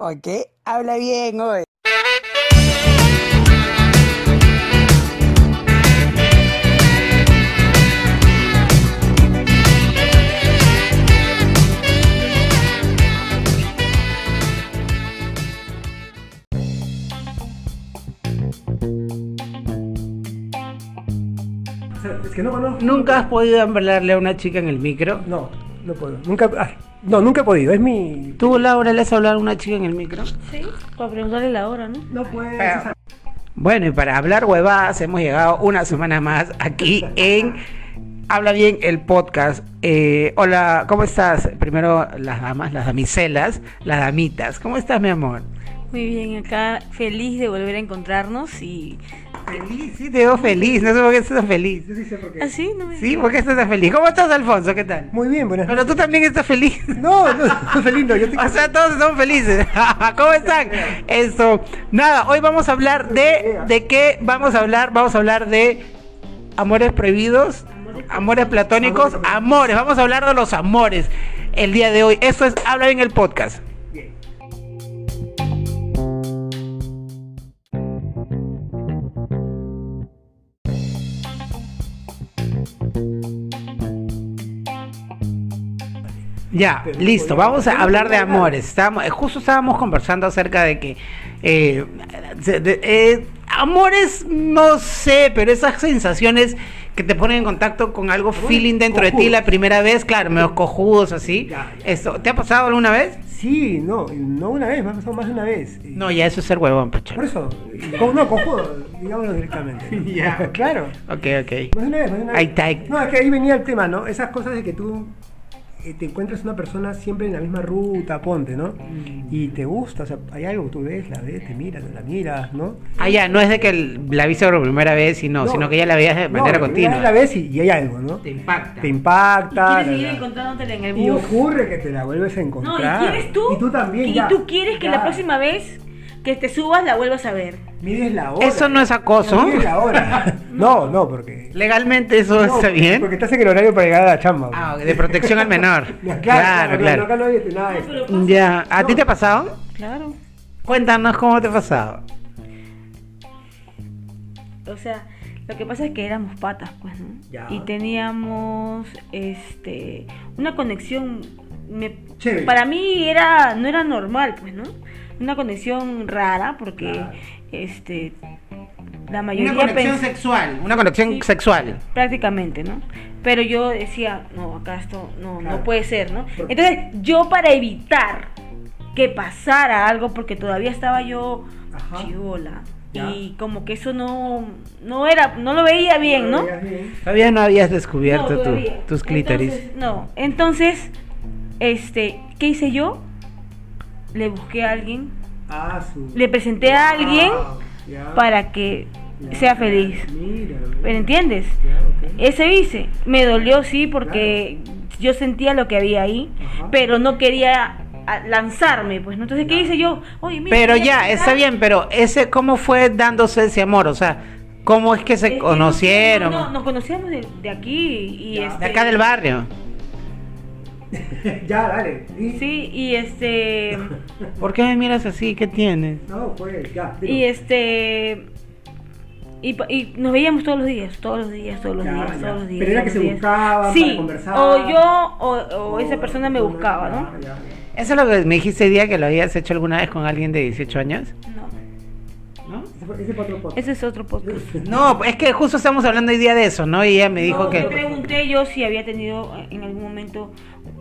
Ok, habla bien hoy. Es que no conozco. ¿Nunca has podido hablarle a una chica en el micro? No, no puedo. Nunca, no, nunca he podido. Es mi. ¿Tú, Laura, le has hablado a una chica en el micro? Sí, para preguntarle la hora, ¿no? No puedo. Bueno, y para hablar huevadas, hemos llegado una semana más aquí en Habla Bien el podcast. Eh, hola, ¿cómo estás? Primero las damas, las damiselas, las damitas. ¿Cómo estás, mi amor? Muy bien, acá feliz de volver a encontrarnos y... Feliz, sí, te veo feliz. No sé por qué estás feliz. Yo sí sé por qué. ¿Ah, sí? No me... Sí, ¿por qué estás tan feliz? ¿Cómo estás, Alfonso? ¿Qué tal? Muy bien, buenas Pero tú también estás feliz. No, no, no, feliz no. Yo estoy O sea, todos estamos felices. ¿Cómo están? Eso. Nada, hoy vamos a hablar de. ¿De qué vamos a hablar? Vamos a hablar de amores prohibidos, amores platónicos, amores. Vamos a hablar de los amores el día de hoy. Eso es Habla bien el podcast. Ya, listo. Vamos a hablar de amores. Estábamos, eh, justo estábamos conversando acerca de que eh, de- de- eh, amores, no sé, pero esas sensaciones que te ponen en contacto con algo feeling dentro de ti la primera vez, claro, medio cojudos así. Ya, ya. Eso, ¿te ha pasado alguna vez? Sí, no, no una vez, me ha pasado más de una vez. No, ya eso es ser huevón, pecho. Por eso, con- no, cojudo, digámoslo directamente. Ya. claro. Ok, ok. Más de una vez, más de una Ahí vez. está. No, es que ahí venía el tema, ¿no? Esas cosas de que tú te encuentras una persona siempre en la misma ruta, ponte, ¿no? Y te gusta, o sea, hay algo tú ves, la ves, te miras, la miras, ¿no? Ah, ya, no es de que la viste por primera vez, sino, No. sino que ya la veías de No, manera continua. La ves y, y hay algo, ¿no? Te impacta. Te impacta. ¿Quieres la- seguir encontrándotela en el Y bus? ocurre que te la vuelves a No, encontrar. y quieres tú. Y tú también, Y ya. tú quieres que Ya. la próxima vez que te subas la vuelvas a ver. Mides la hora. Eso no es acoso. Mides la hora. no, no, porque. Legalmente eso no, está bien. Porque estás en el horario para llegar a la chamba. Ah, de protección al menor. claro, claro, claro. Acá no hay nada de pasa. Ya, ¿a ti te ha pasado? Claro. Cuéntanos cómo te ha pasado. O sea, lo que pasa es que éramos patas, pues, ¿no? Ya. Y teníamos, este, una conexión, me- para mí era, no era normal, pues, ¿no? Una conexión rara, porque, Claro. este, la mayoría Una conexión sexual. Una conexión Sí. sexual. prácticamente, ¿no? Pero yo decía, no, acá esto no, Claro. no puede ser, ¿no? Entonces, yo para evitar que pasara algo, porque todavía estaba yo chivola, y como que eso no, no era, no lo veía bien, ¿no? bien. Todavía no habías descubierto No, tu- tus clítoris. Entonces, no, entonces, este, ¿qué hice yo? Le busqué a alguien, Ah, su. le presenté a alguien Wow, ya, para que ya. sea feliz. Mira, ¿Me entiendes? Ese hice. Me dolió, sí, porque yo sentía lo que había ahí, Ajá. pero no quería lanzarme, pues, ¿no? Entonces, ¿qué hice yo? Oye, mira, Pero ya, está bien, pero ese, ¿cómo fue dándose ese amor? O sea, ¿cómo es que Es se que conocieron? No, no, nos conocíamos de, de aquí y este, De acá del barrio. ya, dale. ¿Y? Sí, y este ¿Por qué me miras así? ¿Qué tienes? No, pues, ya. digo. y este y, nos veíamos todos los días, todos los días, todos los Ya, días, ya. todos los días. Pero era que se buscaban sí, para conversar. o yo o, o Oh, esa persona me buscaba, ¿no? Ya, ya, ya. ¿Eso es lo que me dijiste el día que lo habías hecho alguna vez con alguien de 18 años? No, ¿No? Ese fue, ese fue otro podcast. ese es otro podcast. No, es que justo estamos hablando hoy día de eso, ¿no? Y ella me dijo No, que... Le pregunté yo si había tenido eh, en algún momento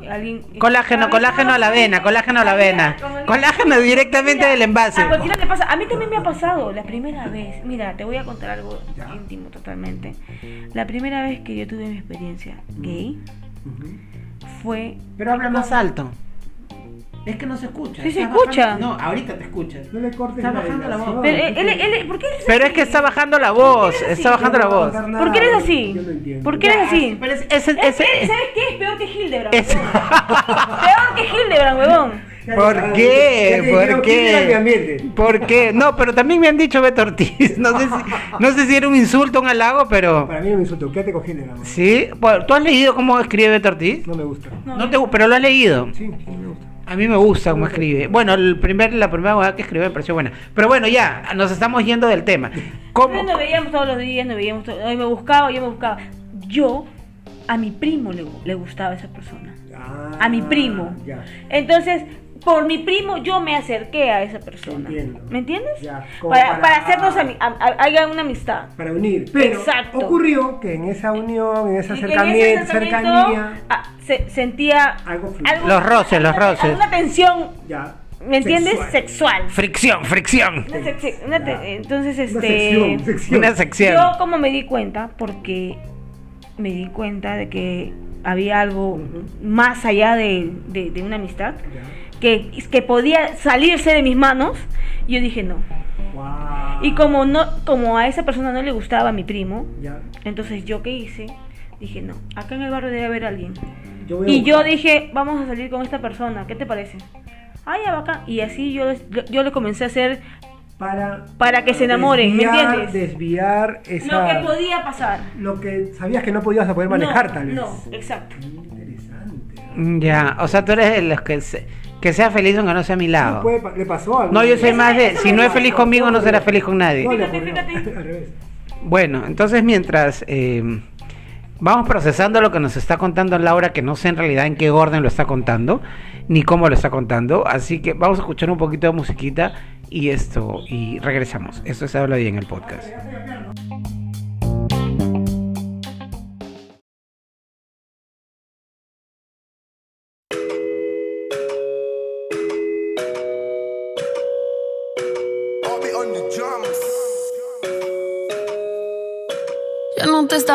alguien. Colágeno, colágeno a la vena, colágeno a la vena. Colágeno directamente Mira, del envase. A cualquiera le pasa. A mí también me ha pasado la primera vez. Mira, te voy a contar algo Ya. íntimo totalmente. La primera vez que yo tuve mi experiencia gay fue. Pero habla más alto. Es que no se escucha. Sí se Está escucha. bajando- No, ahorita te escuchas. No le cortes Está la bajando la voz. vibración. Pero él, él- él- ¿Por qué eres Pero es que está bajando la voz, ¿Por qué eres está bajando la No voz. nada, ¿Por qué eres así? Yo no entiendo. ¿Por qué eres así? Es, Es- ¿Sabes qué? Es peor que Hildebrand. Peor que Hildebrand, huevón. ¿Por qué? ¿Por dijeron, ¿quién era qué? ¿Por qué? No, pero también me han dicho Beto Ortiz. No sé si, no sé si era un insulto, un halago, pero... Para mí no me insultó. ¿Qué te cogí? ¿Sí? Bueno, ¿Tú has leído cómo escribe Beto Ortiz? No me gusta. No, No te, pero lo has leído. Sí, sí, me gusta. A mí me gusta cómo escribe. Bueno, el primer, la primera hueá que escribió me pareció buena. Pero bueno, ya, nos estamos yendo del tema. ¿Cómo? Nos veíamos todos los días, nos veíamos todos, hoy me buscaba, yo me buscaba. Yo, a mi primo le, le gustaba esa persona. Ah, A mi primo. Ya. Entonces, por mi primo yo me acerqué a esa persona. Entiendo. ¿Me entiendes? Ya, Para, para- para hacernos ami- a- a- haya una amistad. Para unir. Pero Exacto. ocurrió que en esa unión, en ese en acercamiento, ese acercamiento, cercanía, ah, se, sentía Algo. Los roces, los roces. Alguna tensión, ya. ¿me entiendes? sexual. Sexual. Fricción, fricción. Una una entonces, Una este. sección, sección. Una sección. Yo como me di cuenta, porque me di cuenta de que había algo más allá de, de- de una amistad, Ya. Que, que podía salirse de mis manos, yo dije no. Wow. Y como no, como a esa persona no le gustaba a mi primo, Ya. entonces yo qué hice, dije no, acá en el barrio debe haber alguien. Yo Y yo dije, vamos a salir con esta persona, ¿qué te parece? Ay, ya bacán. Y así yo, yo le comencé a hacer para, para que se enamoren, ¿me desviar- entiendes? Desviar esa. lo que podía pasar. lo que sabías que no podías poder manejar, No, tal vez. No, exacto. Interesante. Ya, o sea, tú eres de los que, se- que sea feliz aunque no sea a mi No lado. puede pa- le pasó algo. No, yo soy más de, si no es feliz conmigo, no será feliz con nadie. No. Bueno, entonces mientras eh, vamos procesando lo que nos está contando Laura, que no sé en realidad en qué orden lo está contando, ni cómo lo está contando, así que vamos a escuchar un poquito de musiquita y esto, y regresamos. Esto se habla bien en el podcast.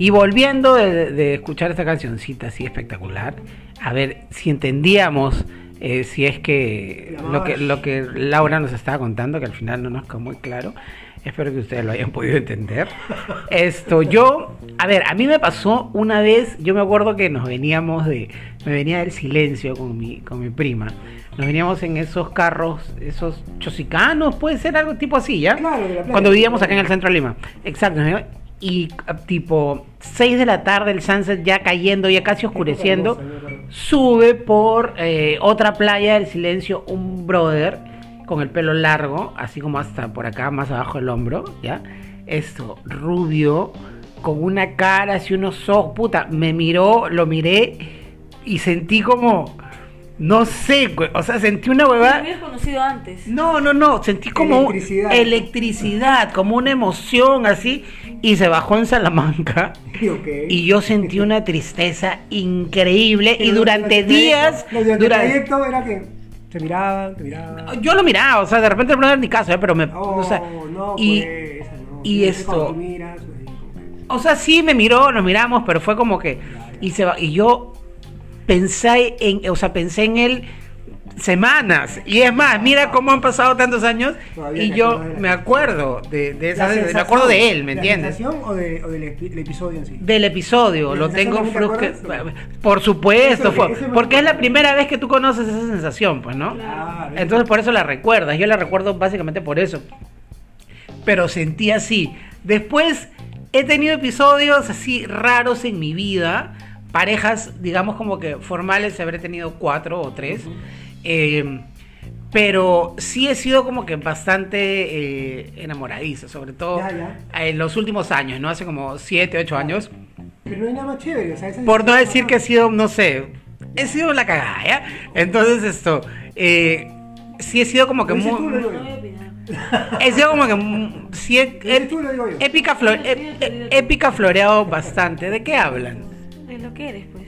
Y volviendo de, de escuchar esta cancioncita así espectacular, a ver si entendíamos eh, si es que lo, que marcha. lo que Laura nos estaba contando, que al final no nos quedó muy claro. Espero que ustedes lo hayan podido entender. Esto, yo, a ver, a mí me pasó una vez, yo me acuerdo que nos veníamos de, me venía del silencio con mi, con mi prima. Nos veníamos en esos carros, esos chosicanos, puede ser algo tipo así, ¿ya? Claro, de la playa. Cuando vivíamos acá en el centro de Lima. Exacto. Y tipo 6 de la tarde, el sunset ya cayendo, ya casi oscureciendo, sube por eh, otra playa del silencio un brother con el pelo largo, así como hasta por acá, más abajo del hombro, ¿ya? Esto, rubio, con una cara así, unos ojos, puta, me miró, lo miré y sentí como, no sé, güey, o sea, sentí una Lo huevada. hubieras conocido antes. No, no, no, sentí como Electricidad. electricidad, como una emoción así, y se bajó en Salamanca. Y, yo sentí una tristeza increíble y durante días, durante el trayecto era que se miraban, te miraban. yo lo miraba, o sea, de repente no era ni caso, ¿eh? pero me, Oh, o sea, no, y, pues, no. y esto- miras, pues, o sea, sí me miró, nos miramos, pero fue como que, y se va, y yo pensé en, o sea, pensé en él semanas, y es más, mira cómo han pasado tantos años, Todavía y yo la- me acuerdo de, de esa, La vez, me sensación- acuerdo de él, ¿me ¿La entiendes? sensación o, de, o del epi- el episodio en sí? Del episodio, ¿La lo sensación tengo acuerdas? Por supuesto, Eso- porque es la primera vez que tú conoces esa sensación, pues, ¿no? Claro. Entonces por eso la recuerdas. Yo la recuerdo básicamente por eso. Pero sentí así. Después he tenido episodios así raros en mi vida. Parejas, digamos como que formales, habré tenido cuatro o tres. Eh, pero sí he sido como que bastante eh, enamoradizo, sobre todo Ya, ya. en los últimos años, ¿no? Hace como siete, ocho años. Pero no hay nada más chévere. O sea, Por no decir que he sido, no sé, he sido la cagada, ¿ya? Entonces esto, eh, sí he sido como que muy... He sido como que... Sí, épica floreado bastante. ¿De qué hablan? Lo que eres, pues.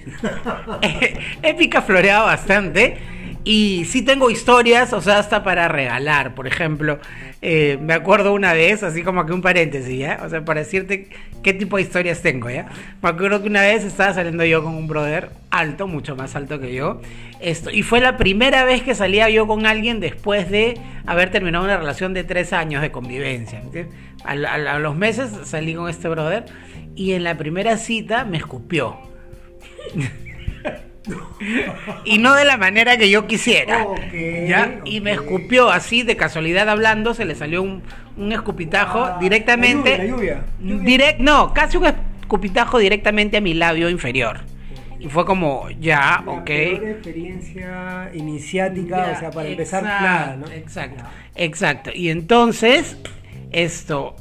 épica floreado bastante. Y sí tengo historias, o sea, hasta para regalar. Por ejemplo, eh, me acuerdo una vez, así como que un paréntesis, ¿ya? O sea, para decirte qué tipo de historias tengo, ¿ya? Me acuerdo que una vez estaba saliendo yo con un brother alto, mucho más alto que yo. Esto, y fue la primera vez que salía yo con alguien después de haber terminado una relación de tres años de convivencia. ¿entiendes? A, a- a los meses salí con este brother y en la primera cita me escupió. Y no de la manera que yo quisiera. Ok, ¿ya? Y me escupió así, de casualidad hablando, se le salió un, un escupitajo Ah, directamente. La lluvia. la lluvia. Direct, no, casi un escupitajo directamente a mi labio inferior. Y fue como, ya, La ok. experiencia iniciática, Ya, o sea, para empezar nada, ¿no? Exacto, exacto. Y entonces, esto,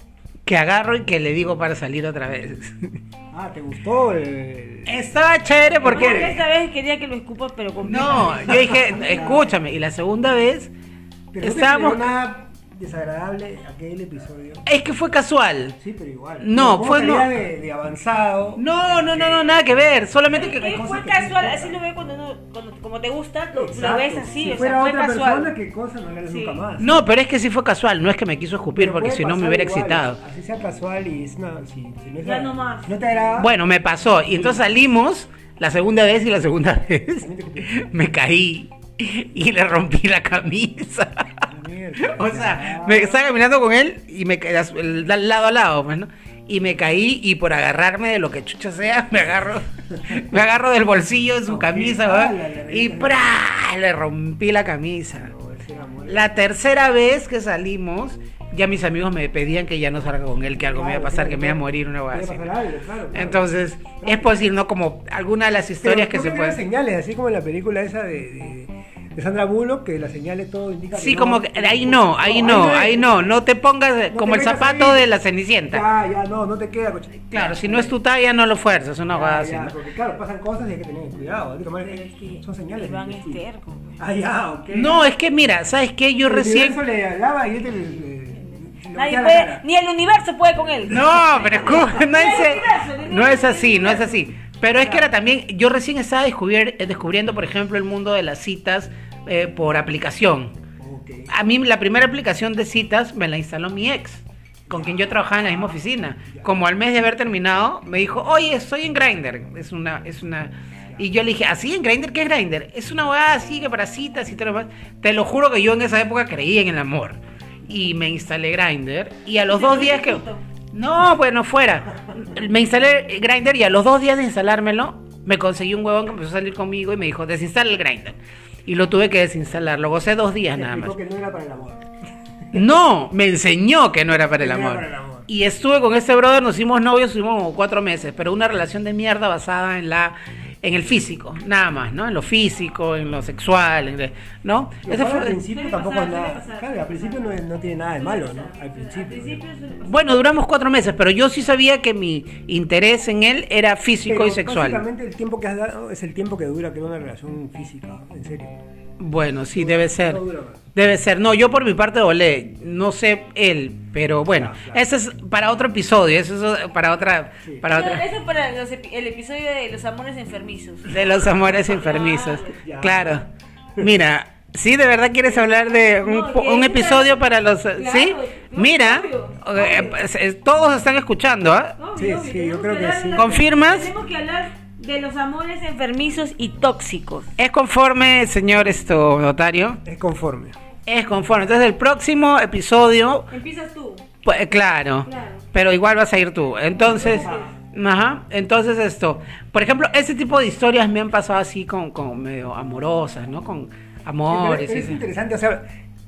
que agarro y que le digo para salir otra vez. Ah, ¿te gustó? el- Estaba chévere Porque porque... esta vez quería que lo escupas, pero con No, yo dije, escúchame. Y la segunda vez, Pero no te estábamos... nada desagradable aquel episodio. Es que fue casual. Sí, pero igual. No, fue no- De, de avanzado. No, no, no, no, nada que ver. Solamente que... Fue casual, así lo ve cuando, no, cuando como te gusta, lo, lo ves así, Si o fuera sea, fue otra casual. persona, qué cosa, no le Sí. nunca más. No, pero es que sí fue casual. No es que me quiso escupir Pero porque si no me hubiera igual, excitado. Así sea casual y es una. Si, si no es Ya no más. No te agrada. Bueno, me pasó. Y entonces salimos la segunda vez y la segunda vez me caí y le rompí la camisa. Mierda. O sea, me estaba caminando con él y me al lado a lado, pues, ¿no? Y me caí y por agarrarme de lo que chucha sea, me agarro, me agarro del bolsillo de su camisa, ¿verdad? la Y le rompí la camisa. La tercera vez que salimos, ya mis amigos me pedían que ya no salga con él, que algo me iba a pasar, que me iba a morir una vez así. claro. Entonces, es posible, ¿no? Como alguna de las Pero historias que ¿no se pueden... señales, así como en la película esa de, de, de Sandra Bullock, que las señales todo indica Sí, que no- como que ahí no, ahí no, ahí no, no te pongas No como te el zapato ahí. de la cenicienta. Ya, ya, no, no te queda, coche. Claro, si no es tu talla, no lo fuerzas, una cosa así. ya, ¿no? Porque claro, pasan cosas y hay que tener cuidado, hay que tomar, Pero es que son señales. Iván es terco. pues. Ah, ya, ok. No, es que mira, ¿sabes qué? Yo El recién... le hablaba y él te le- le- Nadie puede, ni el universo puede con él. No, pero escu- no es, universo, no es así, no es así. Pero es que era también, yo recién estaba eh, descubriendo, por ejemplo, el mundo de las citas eh, por aplicación. A mí la primera aplicación de citas me la instaló mi ex. con quien yo trabajaba en la misma oficina. Como al mes de haber terminado, me dijo, oye, estoy en Grindr. Es una, es una. Y yo le dije, ¿así en Grindr? ¿Qué es Grindr? Es una hueá así que para citas y todo lo demás. Te lo juro que yo en esa época creía en el amor. Y me instalé Grindr. Y a los dos días que. No, bueno, fuera. Me instalé Grindr y a los dos días de instalármelo, me conseguí un huevón que empezó a salir conmigo y me dijo, desinstala el Grindr. Y lo tuve que desinstalar. Lo gocé dos días nada más. que no era para el amor. No, me enseñó que no era el amor. para el amor. Y estuve con ese brother, nos hicimos novios, estuvimos como cuatro meses, pero una relación de mierda basada en la en el físico, nada más, ¿no? En lo físico, en lo sexual, en- ¿no? Y Ese aparte, fue- al principio tampoco pasar, es nada. pasar. Claro, al principio no, no tiene nada de malo, ¿no? Al Al principio. principio suele pasar. Bueno, duramos cuatro meses, pero yo sí sabía que mi interés en él era físico Pero y sexual. Básicamente el tiempo que has dado es el tiempo que dura crear una relación física, en serio. Bueno, sí, debe ser. No dura más. Debe ser. No, yo por mi parte volé. No sé él, pero bueno. Claro, claro. Ese es para otro episodio. Eso es para otra. Sí. Para Eso, otra. eso es para los epi- el episodio de los amores enfermizos. De los amores enfermizos. Ya. Claro. Mira, ¿sí de verdad quieres hablar de un, No, un episodio para los... Claro, ¿Sí? Mira, obvio, eh, obvio. pues, todos están escuchando, ¿ah? Sí, obvio, sí, yo creo que sí. ¿Confirmas? Tenemos que hablar de los amores enfermizos y tóxicos. ¿Es conforme, señor esto, notario? Es conforme. Es conforme. Entonces, el próximo episodio, Empiezas tú. pues, eh, claro, Claro. pero igual vas a ir tú. Entonces, ajá, entonces esto, por ejemplo, ese tipo de historias me han pasado así con, con medio amorosas, ¿no? Con amores. Pero y es interesante, o sea,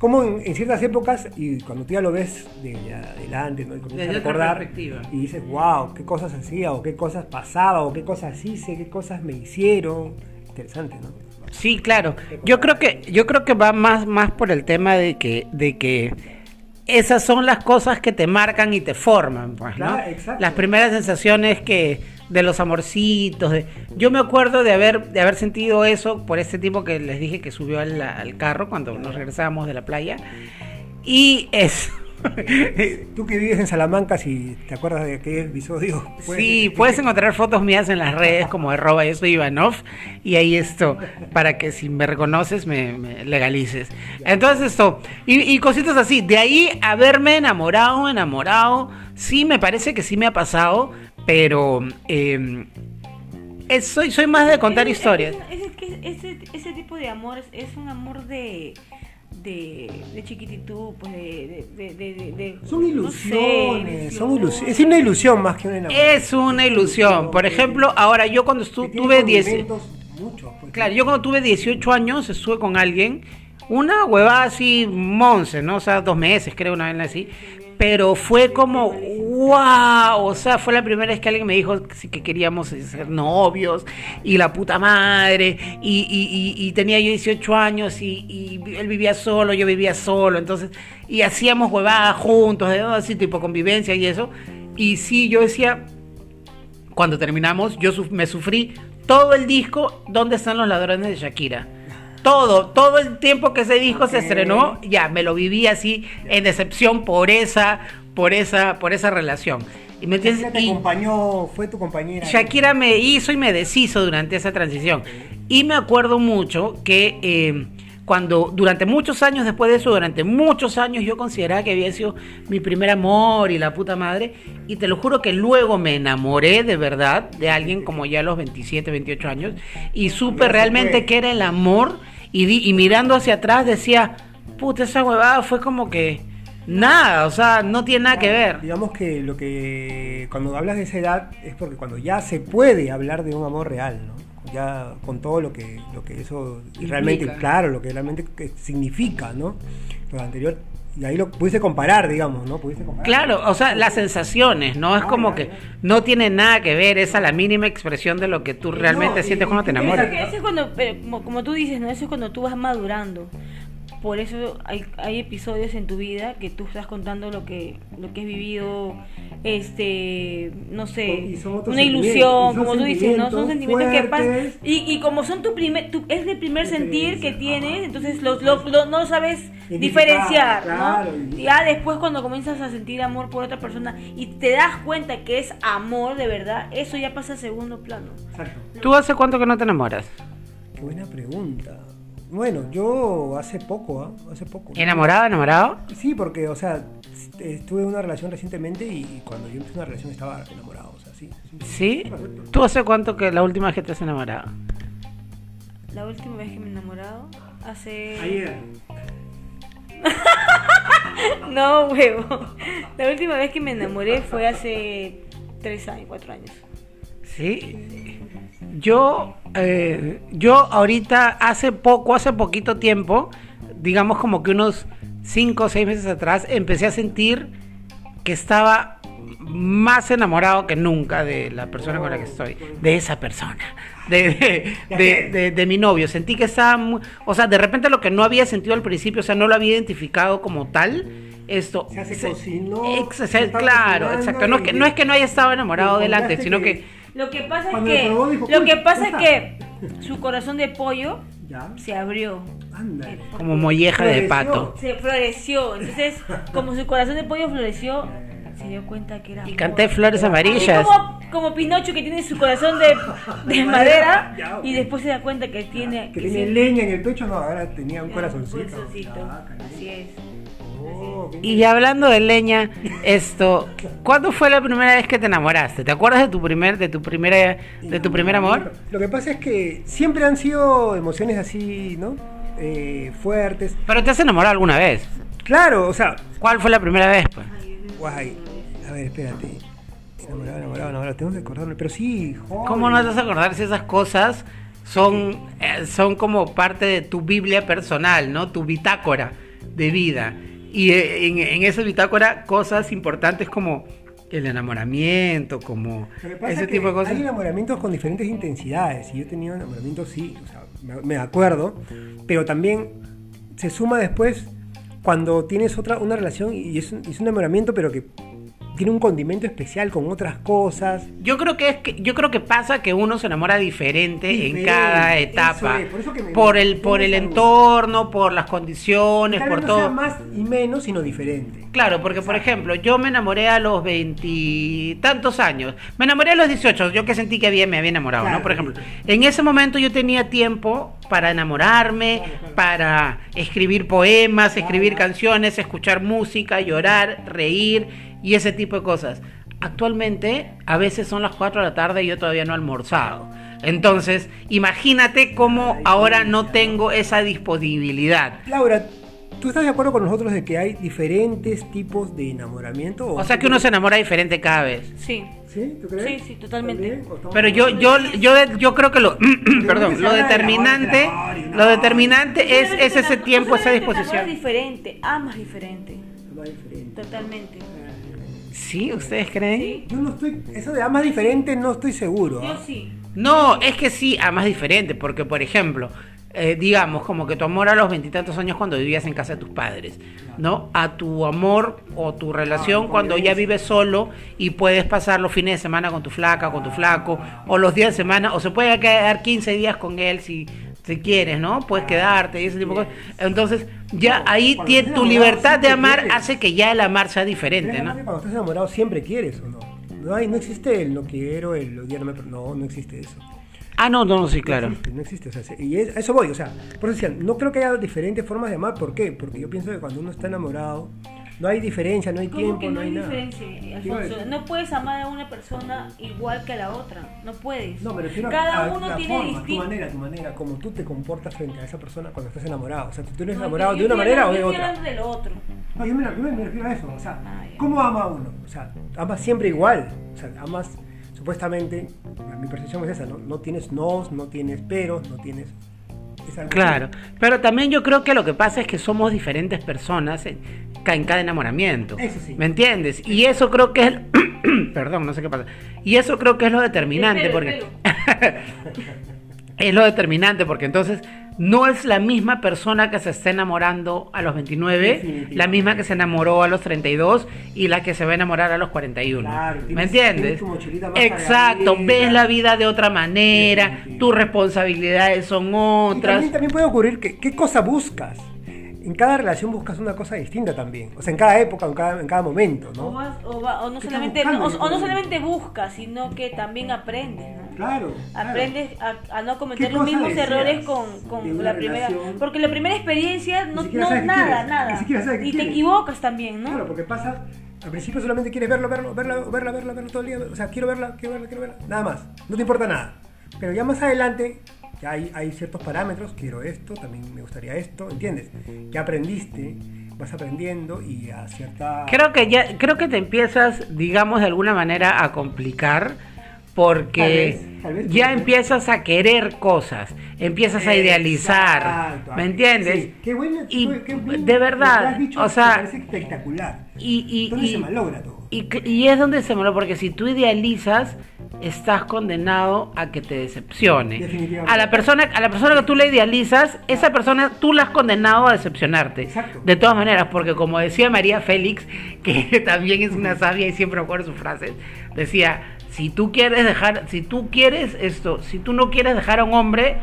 como en, en ciertas épocas, y cuando tú ya lo ves de adelante, ¿no? y comienzas Desde a recordar, y dices, wow, qué cosas hacía, o qué cosas pasaba, o qué cosas hice, qué cosas me hicieron. Interesante, ¿no? Sí, claro. Yo creo que yo creo que va más más por el tema de que de que esas son las cosas que te marcan y te forman, pues, ¿no? Claro, exacto. Las primeras sensaciones que de los amorcitos, de yo me acuerdo de haber de haber sentido eso por ese tipo que les dije que subió al, al carro cuando nos regresábamos de la playa y es Tú que vives en Salamanca, si te acuerdas de aquel episodio. pues, Sí, puedes encontrar fotos mías en las redes como arroba yo soy Ivanov y ahí esto, para que si me reconoces me, me legalices. Entonces esto, y, y cositas así, de ahí haberme enamorado, enamorado, sí me parece que sí me ha pasado, pero eh, es- soy, soy más de contar historias. Ese, ese, ese, ese tipo de amor es, es un amor de, de, de chiquititud, pues de... de, de, de- de- Son no sé, ilusiones, son ilusión. ilusiones. Es una ilusión más que una enamoramiento. Es una ilusión. Por ejemplo, ahora yo cuando Que estu- tiene tuve 10... condimentos muchos, pues. Claro, yo cuando tuve 18 años estuve con alguien, una huevada así, monce, ¿no? O sea, dos meses, creo, una vez así. Pero fue como, wow, o sea, fue la primera vez que alguien me dijo que, queríamos ser novios y la puta madre, y, tenía yo 18 años y, él vivía solo, yo vivía solo, entonces, y hacíamos huevadas juntos, ¿no? así tipo convivencia y eso. Y sí, yo decía, cuando terminamos, yo me sufrí todo el disco ¿Dónde están los ladrones de Shakira? Todo, todo el tiempo que ese disco se estrenó, ya me lo viví así en decepción por esa, por esa, por esa relación. Y me entiendes? Shakira te Y acompañó, fue tu compañera. Shakira me hizo y me deshizo durante esa transición. Y me acuerdo mucho que eh, cuando, durante muchos años después de eso, durante muchos años yo consideraba que había sido mi primer amor y la puta madre. Y te lo juro que luego me enamoré de verdad de alguien como ya a los 27, 28 años. Y supe se realmente que era el amor. Y, di- y mirando hacia atrás decía, puta, esa huevada fue como que nada, o sea, no tiene nada que ver. Digamos que lo que cuando hablas de esa edad es porque cuando ya se puede hablar de un amor real, ¿no? Ya con todo lo que lo que eso realmente Implica. claro, lo que realmente significa, ¿no? Lo anterior y ahí lo pudiste comparar, digamos, ¿no? Pudiste comparar. Claro, o sea, las sensaciones, ¿no? Es Ah, como que no tiene nada que ver, esa la mínima expresión de lo que tú realmente sientes cuando te enamoras. Porque eso es cuando, pero como, como tú dices, ¿no? Eso es cuando tú vas madurando. Por eso hay, hay episodios en tu vida que tú estás contando lo que lo que has vivido, este, no sé, una ilusión, como tú dices, ¿no? Son sentimientos que pasan. Y, y como son tu primer, tu, es el primer sentir que tienes, ajá. entonces lo, lo- lo- no sabes diferenciar, claro, ¿no? y- Ya después cuando comienzas a sentir amor por otra persona y te das cuenta que es amor de verdad, eso ya pasa a segundo plano. Exacto. ¿Tú hace cuánto que no te enamoras? Qué buena pregunta. Bueno, yo hace poco, ¿ah? Hace poco. ¿Enamorado, enamorado? Sí, porque, o sea, estuve en una relación recientemente y cuando yo empecé una relación estaba enamorado, o sea, sí. sí. ¿Sí? ¿Tú hace cuánto que la última vez que te has enamorado? La última vez que me he enamorado, hace... Ayer. No, huevo. La última vez que me enamoré fue hace tres años, cuatro años. Sí. Yo, eh, yo ahorita hace poco, hace poquito tiempo, digamos como que unos cinco o seis meses atrás, empecé a sentir que estaba más enamorado que nunca de la persona con la que estoy, de esa persona, de, de, de- de- de mi novio. Sentí que estaba, muy- o sea, de repente lo que no había sentido al principio, o sea, no lo había identificado como tal. Esto Se hace cocinó, Ex- se claro, exacto. No, es que, no es que no haya estado enamorado delante, sino que Lo que pasa es Cuando que, probó, dijo, lo "Uy, que pasa es que su corazón de pollo Ya. se abrió. Anda. como molleja de pato. Se floreció. Entonces, como su corazón de pollo floreció, se dio cuenta que era. Y canté flores amarillas. como, como Pinocho que tiene su corazón de, de madera Ya, y después se da cuenta que tiene. Que que tiene leña en el pecho, no, ahora tenía un un corazoncito. corazoncito. Ya, cariño. Así es. Y hablando de leña, esto, ¿cuándo fue la primera vez que te enamoraste? ¿Te acuerdas de tu primer, de tu primera, de tu primer amor? Lo que pasa es que siempre han sido emociones así, ¿no? Eh, fuertes. Pero te has enamorado alguna vez. Claro, o sea, ¿Cuál fue la primera vez? Pues? guay. A ver, espérate. Enamorado, enamorado, enamorado. Tengo que acordarme. Pero sí, joder. ¿Cómo no te vas a acordar si esas cosas son, eh, son como parte de tu Biblia personal, ¿no? Tu bitácora de vida. Y eh, en, en esa bitácora cosas importantes como el enamoramiento, como ese tipo de cosas. hay enamoramientos con diferentes intensidades. Y yo he tenido enamoramientos, sí, o sea, me, me acuerdo. Pero también se suma después cuando tienes otra una relación y es es un enamoramiento, pero que tiene un condimento especial con otras cosas. Yo creo que es que yo creo que pasa que uno se enamora diferente, en cada etapa, es, por eso que me- por el por el entorno, por las condiciones, Tal por vez no sea todo. más y menos, sino diferente. Claro, porque por ejemplo, yo me enamoré a los veintitantos años. Me enamoré a los 18, yo que sentí que había, me había enamorado, Claro. ¿no? Por ejemplo, en ese momento yo tenía tiempo para enamorarme, para escribir poemas, escribir canciones, escuchar música, llorar, reír y ese tipo de cosas. Actualmente, a veces son las 4 de la tarde y yo todavía no he almorzado. Entonces, imagínate cómo ahora no tengo esa disponibilidad. Laura, ¿tú estás de acuerdo con nosotros de que hay diferentes tipos de enamoramiento? O sea que uno se enamora diferente cada vez. Sí. ¿Sí? ¿Tú crees? Sí, sí, totalmente. ¿También? ¿O estamos- Pero yo, yo, yo, yo creo que lo, perdón, lo determinante, lo determinante es, es ese tiempo, esa disposición. diferente, amas diferente. Totalmente. ¿Sí? ¿Ustedes creen? Sí. Yo no estoy, eso de amas diferente no estoy seguro. Yo ¿ah? sí. No, es que sí, amas diferente, porque por ejemplo, eh, digamos, como que tu amor a los veintitantos años cuando vivías en casa de tus padres, ¿no? A tu amor o tu relación Ah, cuando ya vives solo y puedes pasar los fines de semana con tu flaca, con tu flaco, o los días de semana, o se puede quedar 15 días con él si, si quieres, ¿no? Puedes quedarte y ese tipo de cosas. Entonces, ya ahí cuando tie- estás tu libertad de amar quieres. hace que ya el amar sea diferente, ¿no? Cuando estás enamorado siempre quieres o no. No, hay, no existe el no quiero, el hoy día no me... No, no existe eso. Ah, no, no, no, sí, claro. No existe, no existe, o sea, se- y es- a eso voy, o sea, por eso decía, no creo que haya diferentes formas de amar, ¿por qué? Porque yo pienso que cuando uno está enamorado, no hay diferencia, no hay ¿Cómo tiempo, que no no hay hay nada. diferencia. No puedes amar a una persona igual que a la otra. No puedes. No, me refiero Cada a, uno la tiene forma, tu distinto. manera, tu manera, como tú te comportas frente a esa persona cuando estás enamorado. O sea, tú eres No, enamorado yo de una manera o de otra. hablando del otro. No, yo me, yo me refiero a eso, o sea, Ah. ¿cómo ama uno? O sea, amas siempre igual. O sea, amas, supuestamente, mi percepción es esa, ¿no? No tienes nos, no tienes peros, no tienes... Claro, pero también yo creo que lo que pasa es que somos diferentes personas en, ca- en cada enamoramiento. Eso sí. ¿Me entiendes? Y eso creo que es... el- Perdón, no sé qué pasa. Y eso creo que es lo determinante, El pelo, porque... el es lo determinante, porque entonces no es la misma persona que se está enamorando a los 29, Definitivo. la misma que se enamoró a los 32 y la que se va a enamorar a los 41. Claro, ¿Me entiendes? Exacto, ves la vida de otra manera, tus responsabilidades son Y otras. también, también puede ocurrir que, ¿qué cosa buscas? En cada relación buscas una cosa distinta también. O sea, en cada época, en cada, en cada momento, O, ¿no? vas- o va- o no ¿Qué solamente no, o, o no solamente buscas, sino que también aprendes, ¿no? Claro. claro. Aprendes a, a no cometer ¿Qué los mismos errores con, con la primera. relación? Porque la primera experiencia no, no nada, quieres, nada. y te quieres. equivocas también, ¿no? Claro, porque pasa, al principio solamente quieres verlo, verlo, verla, verla, verla, verla todo el día. O sea, quiero verla, quiero verla, quiero verla. Nada más. No te importa nada. Pero ya más adelante, ya hay, hay ciertos parámetros. Quiero esto, también me gustaría esto, ¿entiendes? Ya aprendiste, vas aprendiendo y a cierta... Creo que ya, creo que te empiezas, digamos, de alguna manera a complicar porque Tal vez, tal vez, ya tal empiezas a querer cosas, empiezas a idealizar, Exacto. ¿me entiendes? Sí, qué bueno, y qué bien de verdad, has dicho, o sea, parece espectacular. y, y, ¿Dónde y- se malogra todo? Y, es donde se maló, porque si tú idealizas, estás condenado a que te decepcione. Definitivamente. A la persona, a la persona que tú le idealizas, esa persona tú la has condenado a decepcionarte. Exacto. De todas maneras, porque como decía María Félix, que también es una sabia y siempre acuerdo sus frases, decía, si tú quieres dejar, si tú quieres esto, si tú no quieres dejar a un hombre,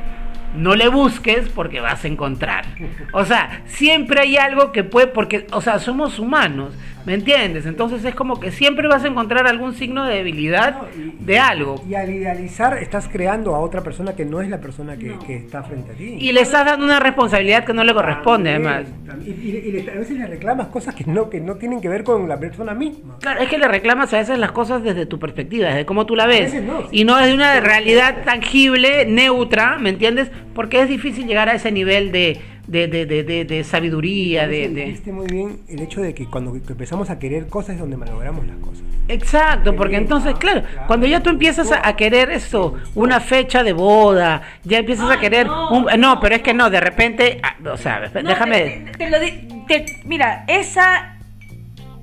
no le busques porque vas a encontrar. O sea, siempre hay algo que puede, porque, o sea, somos humanos, ¿me entiendes? Entonces es como que siempre vas a encontrar algún signo de debilidad No, y- de algo. Y al idealizar estás creando a otra persona que no es la persona que, que está frente a ti. Y le estás dando una responsabilidad que no le corresponde, además. También, Y, y- y le- a veces le reclamas cosas que no, que no tienen que ver con la persona misma. Claro, es que le reclamas a veces las cosas desde tu perspectiva, desde cómo tú la ves. veces no. Y no desde una realidad tangible, neutra, ¿me entiendes? Porque es difícil llegar a ese nivel de, de, de, de, de- de sabiduría, de, muy bien el hecho de que cuando empezamos a querer cosas es donde malogramos las cosas. Exacto, porque entonces, ah, claro, claro. cuando ya tú empiezas a, a querer esto, una fecha de boda, ya empiezas a querer no, un... No, no, pero es que no. no, de repente, ah, o sea, No, déjame... te- te- te lo di- te- mira, esa.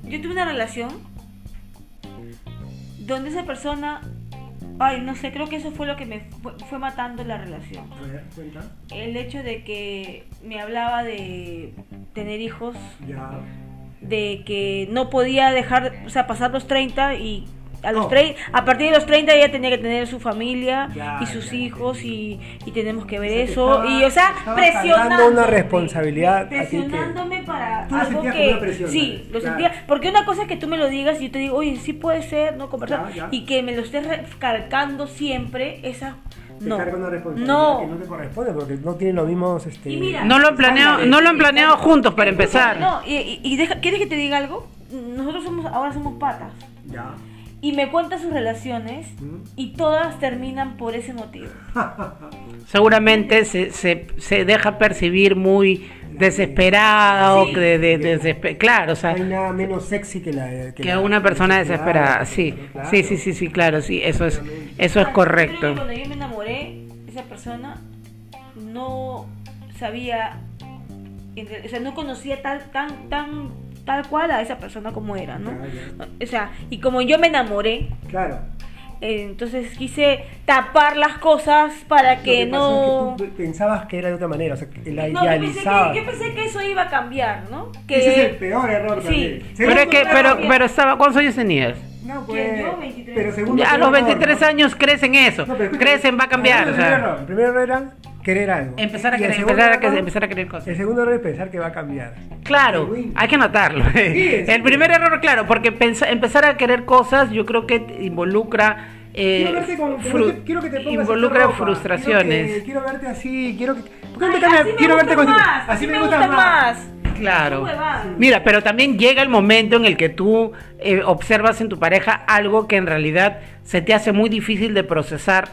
Yo tuve una relación donde esa persona. Ay, no sé, creo que eso fue lo que me fue, fue matando la relación. A ver, cuenta. El hecho de que me hablaba de tener hijos, Ya. de que no podía dejar, o sea, pasar los 30 y a los Oh. 30, a partir de los 30 ya tenía que tener su familia Ya, y sus ya, hijos y, y tenemos que ver O sea, te eso estaba- y o sea, presionando una responsabilidad a ti que- presionándome para Tú algo sentías que presión, sí, ¿no? lo Claro. sentía, porque una cosa es que tú me lo digas y yo te digo, "Oye, sí puede ser, no conversar" Ya, ya. y que me lo estés recalcando siempre esa Te no. una responsabilidad No. que no te corresponde porque no tienen los mismos. Este, Y mira, No lo han planeado, no lo han planeado juntos para empezar. No, y, y- y deja- ¿quieres que te diga algo? Nosotros somos ahora somos patas. Ya. Y me cuenta sus relaciones y todas terminan por ese motivo. Seguramente se, se, se deja percibir muy desesperada o Sí. que de, de- desespe- claro, o sea, No hay nada menos sexy que la. que la- una persona desesperada, sí, claro. sí, sí, sí, sí, claro, sí, eso es, eso es Yo creo correcto. que cuando yo me enamoré, esa persona no sabía, o sea, no conocía tal, tan, tan, tal cual a esa persona como era, ¿no? Ya, O sea, y como yo me enamoré, Claro. eh, entonces quise tapar las cosas para que, no... pasa es que tú pensabas que era de otra manera, o sea, que la No, yo pensé, idealizabas. que, yo pensé que eso iba a cambiar, ¿no? Que Ese es el peor error Sí. también. Pero es que, pero, pero estaba, ¿cuántos años tenías? No, ¿Quién, pues. yo? 23. Pero segundo Ya a los error, 23 ¿no? años crecen eso, No, pero crecen, va a cambiar, el o primer sea, error, el primer error era querer algo. empezar a querer, empezar a, empezar a querer cosas. El segundo error es pensar que va a cambiar. Claro, hay que anotarlo. sí. El primer error, claro, porque empezar a querer cosas, yo creo que involucra, eh, Quiero verte con, quiero que te pongas involucra esta ropa, frustraciones. Quiero, que- quiero verte así, quiero que. ¿Por qué no Ay, te cambias? así me quiero verte gusta con más, así me gusta más. Claro. Mira, pero también llega el momento en el que tú eh, observas en tu pareja algo que en realidad se te hace muy difícil de procesar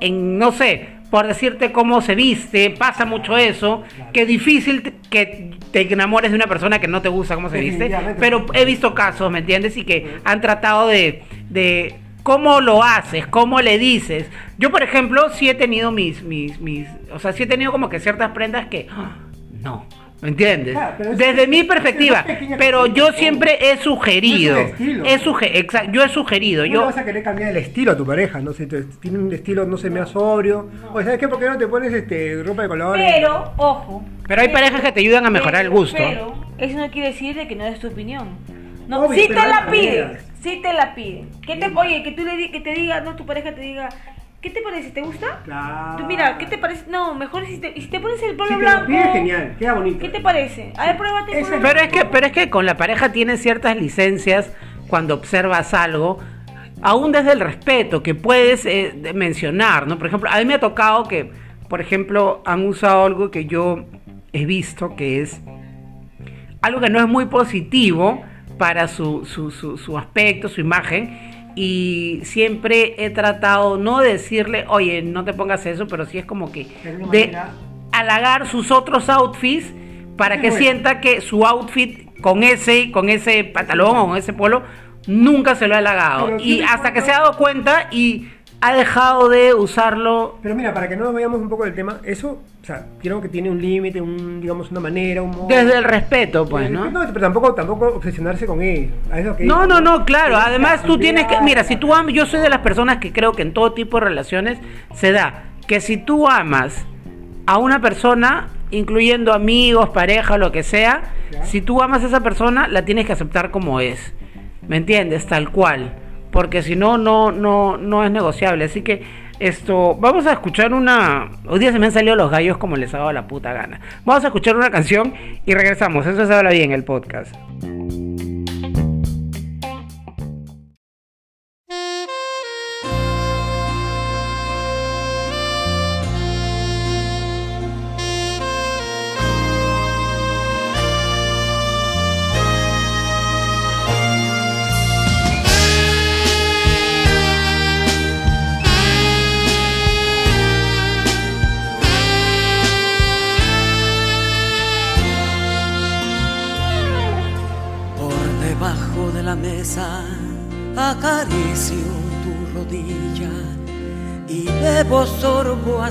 en, no sé, por decirte cómo se viste, pasa mucho eso, que difícil que te enamores de una persona que no te gusta cómo se viste, pero he visto casos, ¿me entiendes? Y que han tratado de, de cómo lo haces, cómo le dices. Yo, por ejemplo, sí he tenido mis, mis, mis, o sea, sí he tenido como que ciertas prendas que, ¡ah! no. ¿Me entiendes? Claro, pero es- Desde mi es- perspectiva, es pero yo siempre he sugerido, No es suge- exacto, yo he sugerido, ¿Cómo yo vas a querer cambiar el estilo a tu pareja? No sé, te- tiene un estilo, no sé, más sobrio. O ¿sabes qué? ¿Por qué no te pones este, ropa de colores? Pero, ojo. Pero hay parejas que te ayudan a mejorar el gusto. Pero eso no quiere decir de que no des tu opinión. No, Obvio, si te la piden, maneras. si te la piden. Que te, oye, que tú le di- que te diga, no, tu pareja te diga ¿Qué te parece? ¿Te gusta? Claro. Tú mira, ¿qué te parece? No, mejor si te, si te pones el polo Sí, te lo blanco. pides, genial, queda bonito. ¿Qué te parece? A ver, pruébate polo Pero es que, pero es que con la pareja tienes ciertas licencias cuando observas algo, aún desde el respeto que puedes eh, mencionar, ¿no? Por ejemplo, a mí me ha tocado que, por ejemplo, han usado algo que yo he visto que es algo que no es muy positivo para su, su, su, su aspecto, su imagen. Y siempre he tratado no de decirle, oye, no te pongas eso, pero sí es como que De manera- halagar sus otros outfits para que Bueno. sienta que su outfit con ese, con ese pantalón o con ese polo nunca se lo ha halagado. Pero Y hasta que se ha dado cuenta y ha dejado de usarlo. Pero mira, para que no nos vayamos un poco del tema, eso, o sea, creo que tiene un límite, un, digamos, una manera, un modo. Desde el respeto, pues, ¿no? pero tampoco, tampoco obsesionarse con ello. Eso que No, no, no, claro. Además, tú tienes que. Mira, si tú amas. Yo soy de las personas que creo que en todo tipo de relaciones se da. Que si tú amas a una persona, incluyendo amigos, pareja, lo que sea, Ya. si tú amas a esa persona, la tienes que aceptar como es. ¿Me entiendes? Tal cual. Porque si no, no, no, no es negociable. Así que esto, vamos a escuchar una. Hoy día se me han salido los gallos como les ha dado la puta gana. Vamos a escuchar una canción y regresamos. Eso se habla bien el podcast.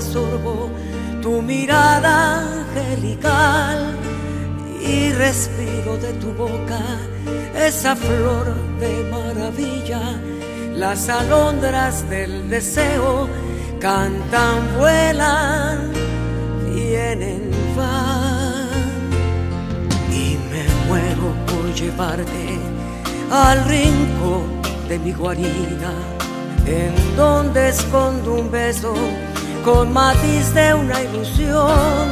Sorbo a sorbo tu mirada angelical y respiro de tu boca esa flor de maravilla. Las alondras del deseo cantan, vuelan, vienen, van y me muero por llevarte al rincón de mi guarida, en donde escondo un beso con matiz de una ilusión.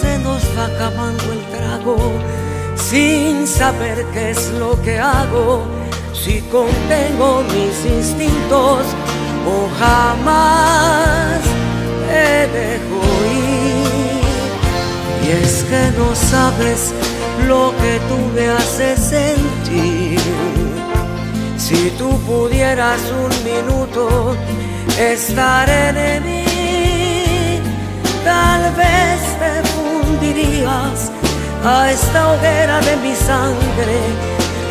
Se nos va acabando el trago sin saber qué es lo que hago, si contengo mis instintos o jamás me dejo ir. Y es que no sabes lo que tú me haces sentir. Si tú pudieras un minuto estar en mí, tal vez te fundirías a esta hoguera de mi sangre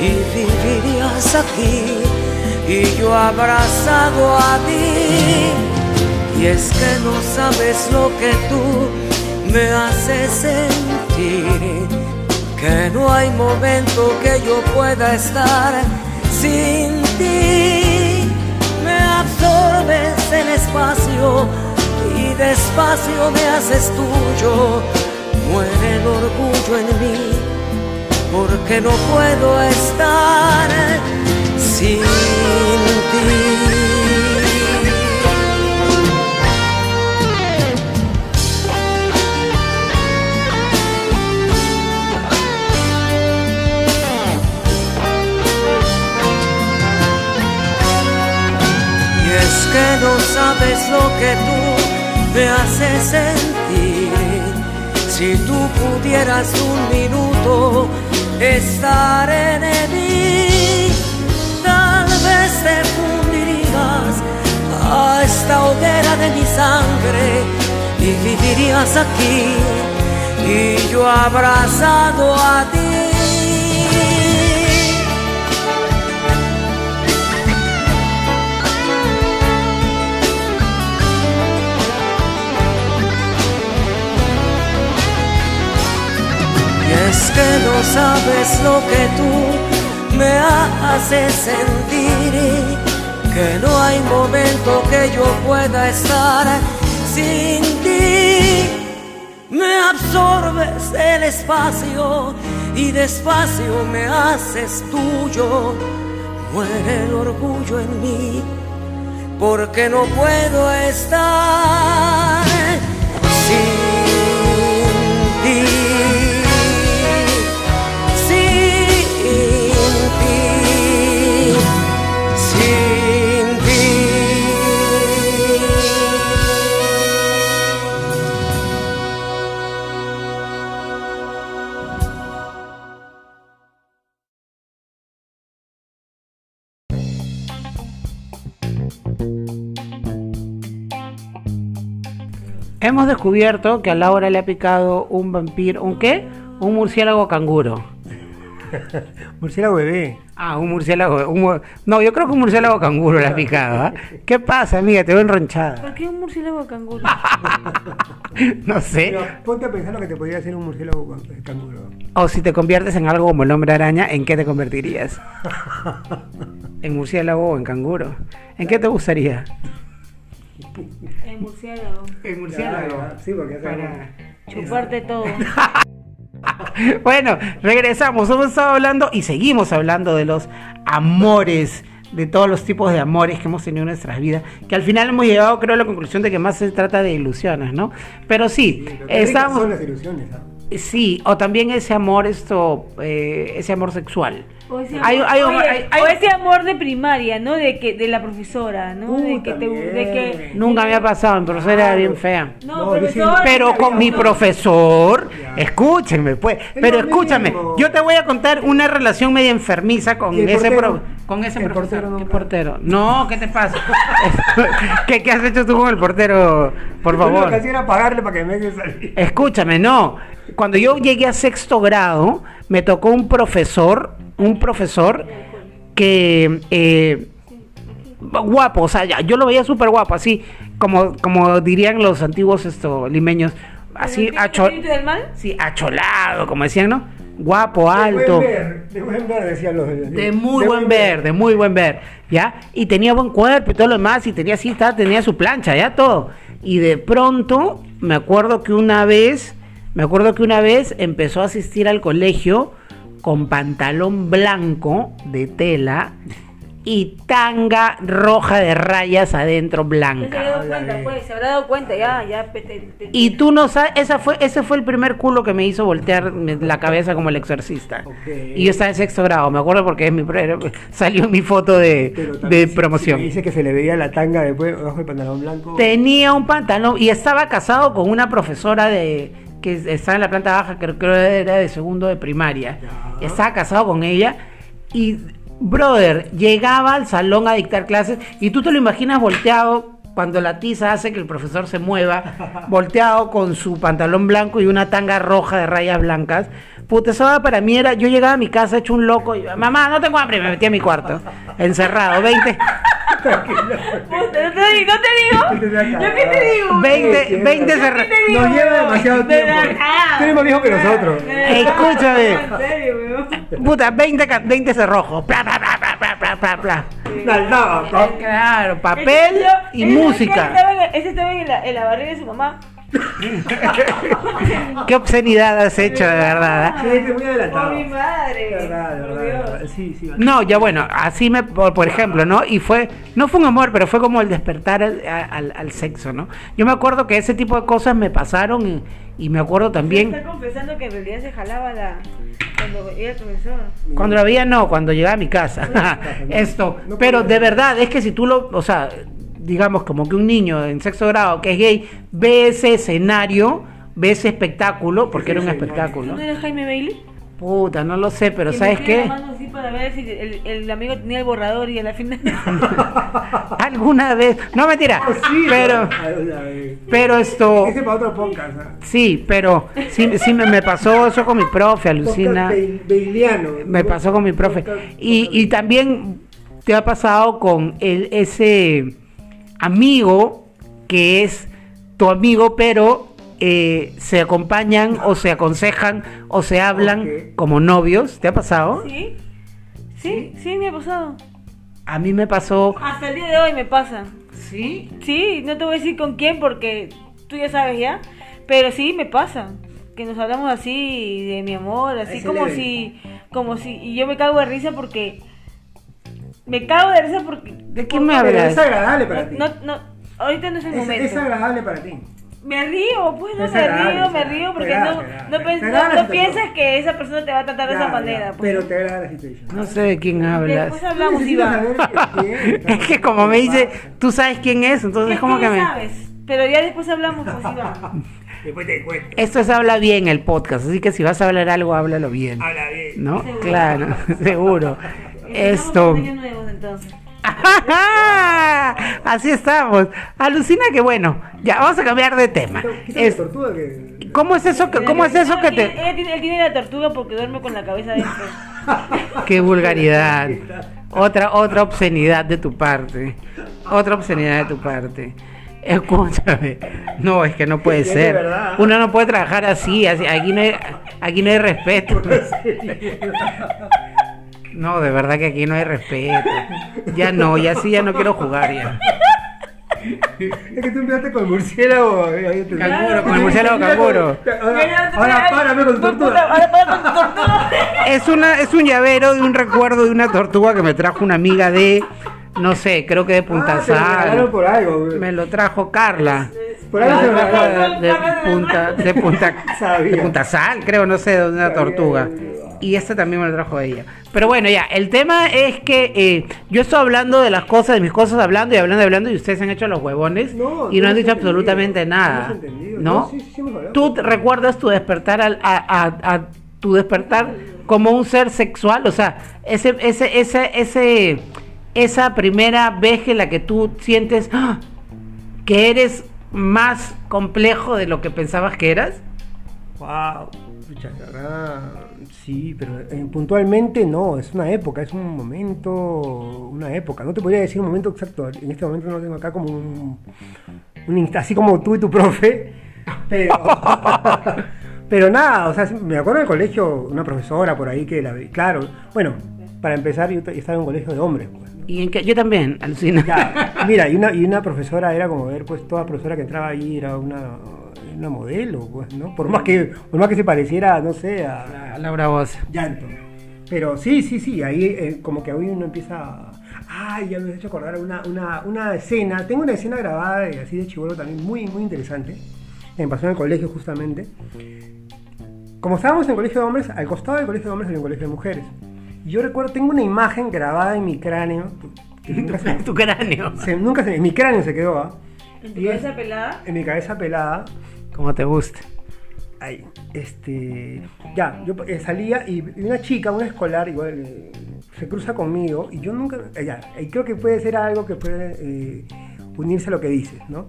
y vivirías aquí y yo abrazado a ti. Y es que no sabes lo que tú me haces sentir, que no hay momento que yo pueda estar sin ti. Me absorbes el espacio despacio me haces tuyo. Muere el orgullo en mí, porque no puedo estar sin ti. Es que no sabes lo que tú me haces sentir. Si tú pudieras un minuto estar en mí, tal vez te fundirías a esta hoguera de mi sangre y vivirías aquí y yo abrazado a ti. Es que no sabes lo que tú me haces sentir, que no hay momento que yo pueda estar sin ti. Me absorbes el espacio y despacio me haces tuyo. Muere el orgullo en mí, porque no puedo estar sin ti. Hemos descubierto que a Laura le ha picado un vampiro, ¿un qué? Un murciélago canguro. Murciélago bebé. Ah, un murciélago. un no, yo creo que un murciélago canguro le ha picado. ¿ah? ¿Qué pasa, amiga? Te veo enronchada. ¿Por qué un murciélago canguro? No sé. Pero ponte a pensar lo que te podría hacer un murciélago eh, canguro. O si te conviertes en algo como el hombre araña, ¿en qué te convertirías? ¿En murciélago o en canguro? ¿En qué te gustaría? El murciélago. En Sí, porque hace Para- Chuparte todo. Bueno, regresamos. Hemos estado hablando y seguimos hablando de los amores, de todos los tipos de amores que hemos tenido en nuestras vidas, que al final hemos llegado, creo, a la conclusión de que más se trata de ilusiones, ¿no? Pero sí, estamos... son las ilusiones, ¿ah? Sí, o también ese amor, esto, eh, ese amor sexual. O ese, Hay- amor, hay un- oye, hay- hay- o ese amor de primaria, ¿no? De que de la profesora, ¿no? de Uh, que te, también. de que Nunca me ha pasado, mi profesora era bien fea. no, No, profesor, Pero con mi profesor, Ya. escúchenme, pues. Es Pero escúchame, mismo. yo te voy a contar una relación media enfermiza con ¿Y el ese portero? pro- con ese El profesor. portero ¿Qué nunca? portero? No, ¿qué te pasa? ¿Qué, qué has hecho tú con el portero? Por Yo Lo que favor. era pagarle para que me deje salir. Escúchame, no. Cuando yo llegué a sexto grado, me tocó un profesor, un profesor que eh, guapo, o sea, ya- yo lo veía súper guapo, así como, como dirían los antiguos esto, limeños, así ¿El acho- espíritu del mal? sí, acholado, como decían, ¿no? Guapo, De alto. buen ver, de buen ver, decían los De muy buen ver, de muy buen ver, ¿ya? Y tenía buen cuerpo y todo lo demás, y tenía así, tenía su plancha, ya todo. Y de pronto, me acuerdo que una vez, me acuerdo que una vez empezó a asistir al colegio con pantalón blanco de tela y tanga roja de rayas adentro Se blanca. habrá dado cuenta, pues, se habrá dado cuenta, ya, ya. te- te- Y tú no sabes, esa fue, ese fue el primer culo que me hizo voltear la cabeza como el exorcista. Y yo estaba en sexto grado, me acuerdo porque es mi, salió en mi foto de, si- promoción. si me dice que se le veía la tanga después bajo el pantalón blanco. Tenía un pantalón y estaba casado con una profesora de que estaba en la planta baja, que creo que era de segundo de primaria. Ya. Estaba casado con ella y, brother, llegaba al salón a dictar clases y tú te lo imaginas volteado cuando la tiza hace que el profesor se mueva, volteado con su pantalón blanco y una tanga roja de rayas blancas. Puta, eso para mí era, yo llegaba a mi casa hecho un loco y, mamá, no tengo hambre, me metí a mi cuarto, encerrado, 20, Puta, no te, digo- no te digo. ¿Yo qué te digo? 20, 20 cerrados. Nos lleva demasiado De tiempo. Tú eres más viejo que nosotros. Escúchame. En serio, weón. Puta, 20, ca- 20 cerrojos. Bla, bla, bla, pa- Claro, papel y música. Ese estaba, en la barriga de su mamá. Qué obscenidad has hecho, de verdad. Sí, ¿eh? estoy muy adelantado. Por mi madre. De verdad, de verdad, de Dios. verdad. Sí, sí. No, ya bueno, así me, por, por ejemplo, ¿no? Y fue, no fue un amor, pero fue como el despertar al, al- al sexo, ¿no? Yo me acuerdo que ese tipo de cosas me pasaron y, y me acuerdo también, Está confesando que en realidad se jalaba la. Cuando era el profesor. cuando la veía no, cuando llegaba a mi casa, esto, pero de verdad, es que si tú lo, o sea, digamos como que un niño en sexto grado que es gay, ve ese escenario, ve ese espectáculo, porque era un Ese escenario. ¿Tú espectáculo. no eres Jaime Bailey? Puta, no lo sé, pero Que ¿sabes qué? la mano así para ver si el, el amigo tenía el borrador y a la final. Alguna vez, no mentira, Oh, sí, pero, pero esto, Ese para otro podcast. ¿ah? sí, pero sí, sí me, me pasó eso con mi profe, alucina, bailiano. me pasó con mi profe. Y, y también te ha pasado con el, ese amigo que es tu amigo, pero eh, se acompañan o se aconsejan o se hablan como novios. ¿Te ha pasado? ¿Sí? ¿Sí? Sí, me ha pasado. A mí me pasó. Hasta el día de hoy me pasa. ¿Sí? Sí, no te voy a decir con quién porque tú ya sabes ya. Pero sí me pasa. Que nos hablamos así de mi amor, así Ese como leve. si, como si, y yo me cago de risa porque Me cago de risa porque. ¿De qué me hablas? es agradable para ti. No, no, ahorita no es el Es, momento. es agradable para ti. Me río, pues no Es me río, me río porque Te agrada, no, te agrada, no, te pens- agrada no- piensas que esa persona te va a tratar de esa manera. pues. Pero te agrada la situación. No sé de quién hablas. Después hablamos, Iván. Es que como me dice, tú sabes quién es, entonces ¿Qué como que me... sabes? Pero ya después hablamos, pues Iván. Después te cuento. Esto es habla bien el podcast, así que si vas a hablar algo, háblalo bien. Habla bien. ¿No? Seguro. Claro, seguro. Esto. nuevos, entonces. Así estamos. Alucina que bueno, ya vamos a cambiar de tema. ¿Cómo es eso que, cómo es eso No, que te... ella tiene- él tiene la tortuga porque duerme con la cabeza adentro. Qué vulgaridad. Otra, otra obscenidad de tu parte. Otra obscenidad de tu parte. Escúchame. No, es que no puede ser. Uno no puede trabajar así. así- Aquí no hay, aquí no hay respeto. No, de verdad que aquí no hay respeto. Ya no, ya sí, ya no quiero jugar ya. Es que tú empezaste con el murciélago. eh, ahí te- Canguro, con el murciélago canguro. Ahora, ahora párame con tu tortuga. Ahora para con tu tortuga. Es, una, es un llavero de un recuerdo de una tortuga que me trajo una amiga de, no sé, creo que de Punta Ah, Sal. por algo. güey. Me lo trajo Carla. Por algo se regalaron. de punta, de punta, de punta sal, creo, no sé, de una tortuga. Y este también me lo trajo ella. Pero bueno, ya, el tema es que eh, yo estoy hablando de las cosas, de mis cosas, hablando y hablando y hablando, y ustedes se han hecho los huevones No, y no han dicho absolutamente nada. ¿No? Sí, sí. ¿Tú recuerdas tu despertar al, a, a- a tu despertar como un ser sexual? O sea, ese, ese, ese, ese, esa primera vez en la que tú sientes ¡ah! que eres más complejo de lo que pensabas que eras. Wow. Sí, pero eh, puntualmente no, es una época, es un momento, una época. No te podría decir un momento exacto. En este momento no tengo acá como un, un así como tú y tu profe, pero, pero nada, o sea, me acuerdo del colegio, una profesora por ahí que la vi, claro, bueno, para empezar yo estaba en un colegio de hombres, pues. Y en que yo también, alucina. Ya, mira, y una, y una profesora era como ver, pues toda profesora que entraba ahí era una, una modelo, pues, ¿no? Por más que, por más que se pareciera, no sé, a Laura Voz. llanto. Pero sí, sí, sí, ahí eh, como que hoy uno empieza a... Ay, ya me has hecho acordar una, una, una escena. Tengo una escena grabada de, así de chivolo también muy, muy interesante. Me pasó en el colegio justamente. Como estábamos en el colegio de hombres, al costado del colegio de hombres había un colegio de mujeres. Y yo recuerdo, tengo una imagen grabada en mi cráneo. Que nunca se, tu cráneo. se- nunca se- mi cráneo se quedó, ¿ah? ¿En tu Y es- cabeza pelada? En mi cabeza pelada. Como te guste. Ahí, este, ya, yo eh, salía y, una chica, una escolar, igual, eh, se cruza conmigo y yo nunca, eh, ya, y creo que puede ser algo que puede eh, unirse a lo que dices, ¿no?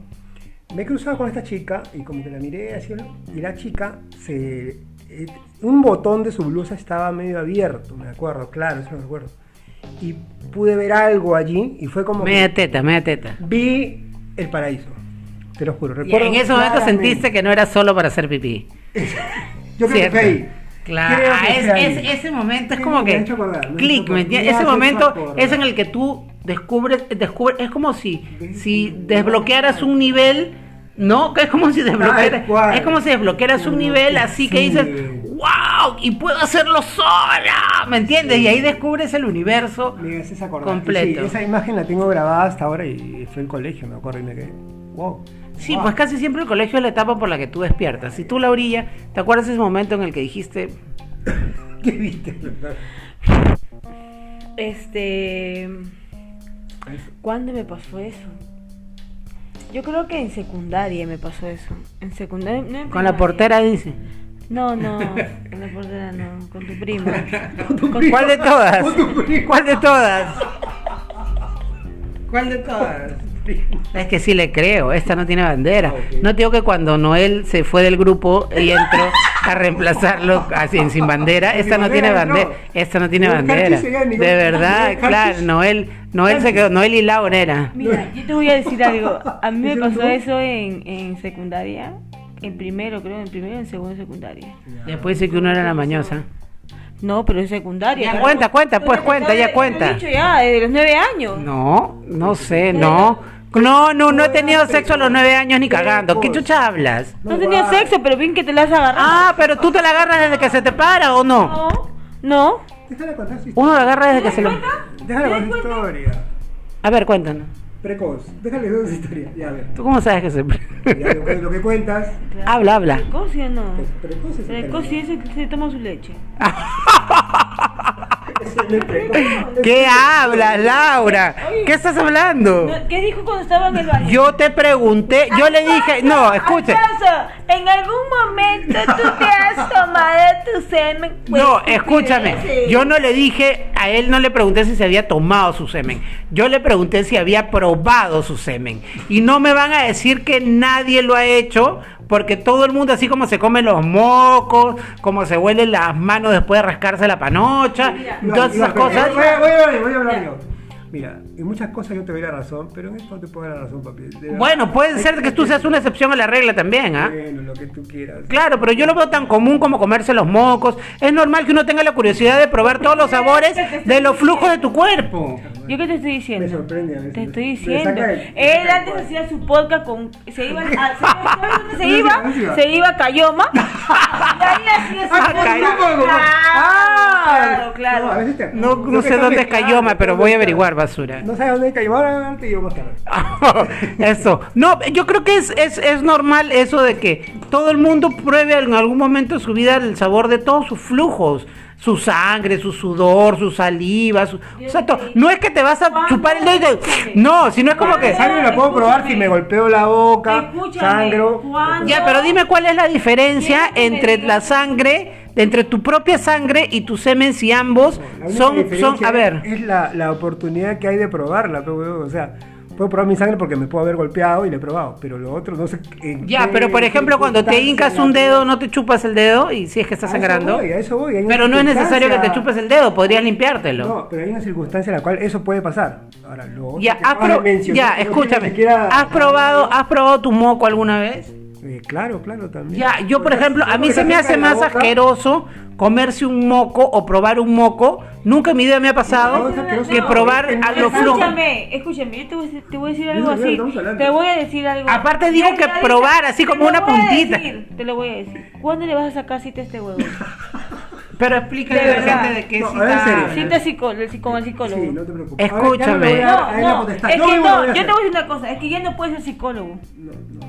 Me he cruzado con esta chica y como que la miré así, ¿no? y la chica, se, eh, un botón de su blusa estaba medio abierto, me acuerdo, claro, eso me acuerdo. Y pude ver algo allí y fue como... que Media teta, media teta. Vi el paraíso, te lo juro. Y Recuerdo en ese momento claramente. sentiste que no era solo para hacer pipí. Yo creo que Cierto. fue ahí. Claro, que es- fue ahí. es- ese momento es como me que hecho acordar, me ¿me entiendes? Me Ese momento es en el que tú descubres, descubres, es como si, si desbloquearas un nivel, ¿no? Que Es como si desbloquearas, es como si desbloquearas un nivel así que dices, wow, y puedo hacerlo sola, ¿me entiendes? Y ahí descubres el universo. Me haces acordar. Completo. Sí, esa imagen la tengo grabada hasta ahora y fue el colegio, me acuerdo y me quedé. Wow. Sí, Wow. pues casi siempre el colegio es la etapa por la que tú despiertas. Si tú la orilla, ¿te acuerdas ese momento en el que dijiste, ¿Qué viste? Este. ¿Cuándo me pasó eso? Yo creo que en secundaria me pasó eso. En secundaria. no en con la portera dice? No, no, con la portera no, con tu prima. ¿Cuál de todas? ¿Cuál de todas? ¿Cuál de todas? Es que sí le creo, esta no tiene bandera. No te digo que cuando Noel se fue del grupo y entró a reemplazarlo así en sin bandera, esta no tiene bandera, esta no tiene bandera. De verdad, claro. Noel, Noel se quedó, Noel y Laura era. Mira, yo te voy a decir algo. A mí me ¿Hicieron pasó eso en, en secundaria. En primero, creo, en primero y en segundo de secundaria. Después dice que uno era la mañosa. No, pero en secundaria. Ya, claro. cuenta, cuenta, pues, cuenta, ya lo he cuenta. dicho ya, de los nueve años. No, no sé, no. No, no, no he tenido sexo a los nueve años ni cagando. ¿Qué chucha hablas? No, tenía sexo, pero bien que te la has agarrado. Ah, pero tú te la agarras desde que se te para o no. No, no. Déjala contar su Uno lo agarra desde que se lo... Déjala contar su historia. A ver, cuéntanos. Precoz. Déjale contar su historia. Ya, a ver. ¿Tú cómo sabes que se... Ya, lo, que, lo que cuentas. habla, habla. ¿Precoz sí o no? Precoz es el Precoz sí es el que se toma su leche. ¿Qué hablas, Laura? ¿Qué estás hablando? ¿Qué dijo cuando estaba en el baño? Yo te pregunté, yo le dije, no, escuche. ¿Acaso en algún momento tú te has tomado tu semen? Pues, No, escúchame. Yo no le dije, a él no le pregunté si se había tomado su semen. Yo le pregunté si había probado su semen. Y no me van a decir que nadie lo ha hecho, porque todo el mundo, así como se come los mocos, como se huelen las manos después de rascarse la panocha, todas esas cosas. Voy a, voy a hablar, voy a hablar yo. Mira, en muchas cosas yo te doy la razón, pero en esto no te puedo dar la razón, papi. De. Bueno, puede ser que tú seas una excepción a la regla también, ¿ah? Bueno, lo que tú quieras. Claro, pero yo lo veo tan común como comerse los mocos. Es normal que uno tenga la curiosidad de probar todos los sabores de los flujos de tu cuerpo. ¿Yo qué te estoy diciendo? Me sorprende a veces. Te estoy diciendo. el- Él antes hacía su podcast con. Se iba a. ¿Sabes dónde se ¿Dónde iba? se iba? Se iba a Cayoma. Y ahí hacía su Ah, podcast. Claro, claro. No, sé dónde es Cayoma, pero voy a averiguar, basura. No sabes dónde ahora te digo más eso. No, yo creo que es, es, es normal eso de que todo el mundo pruebe en algún momento de su vida el sabor de todos sus flujos. Su sangre, su sudor, su saliva, su... o sea, to- no es que te vas a chupar el dedo y- No, sino es como que... La sangre la puedo probar si me golpeo la boca, Escúchame, sangro. Ya, pero dime cuál es la diferencia entre la sangre, entre tu propia sangre y tu semen si ambos La única son, son, a ver, Es la, la oportunidad que hay de probarla, pero, weón, o sea, puedo probar mi sangre porque me puedo haber golpeado y le he probado, pero lo otro no sé. ya, pero por ejemplo cuando te hincas un dedo, no te chupas el dedo y si es que estás A eso sangrando. voy, a eso voy, Pero no es necesario que te chupes el dedo, podrías limpiártelo. No, pero hay una circunstancia en la cual eso puede pasar. Ahora, lo otro Ya, has pro- ya, escúchame. siquiera- ¿Has probado, has probado tu moco alguna vez? Eh, claro, claro, también. Ya, yo por ejemplo, a mí se me hace más asqueroso comerse un moco o probar un moco. Nunca en mi vida me ha pasado No, no, no, que probar es que a no los es flujos. Escúchame, escúchame, yo te voy a decir, te voy a decir algo así. Te voy a decir algo. Aparte digo que probar, así te como lo una voy a puntita. decir, Te lo voy a decir. ¿Cuándo le vas a sacar cita a este huevo? Pero explícale De a la verdad. gente de qué No, cita. Cita psicólogo, con el psicólogo. Sí, no te preocupes. Escúchame. No, no, no, es que no, yo te voy a decir una cosa, es que ya no puedes ser psicólogo.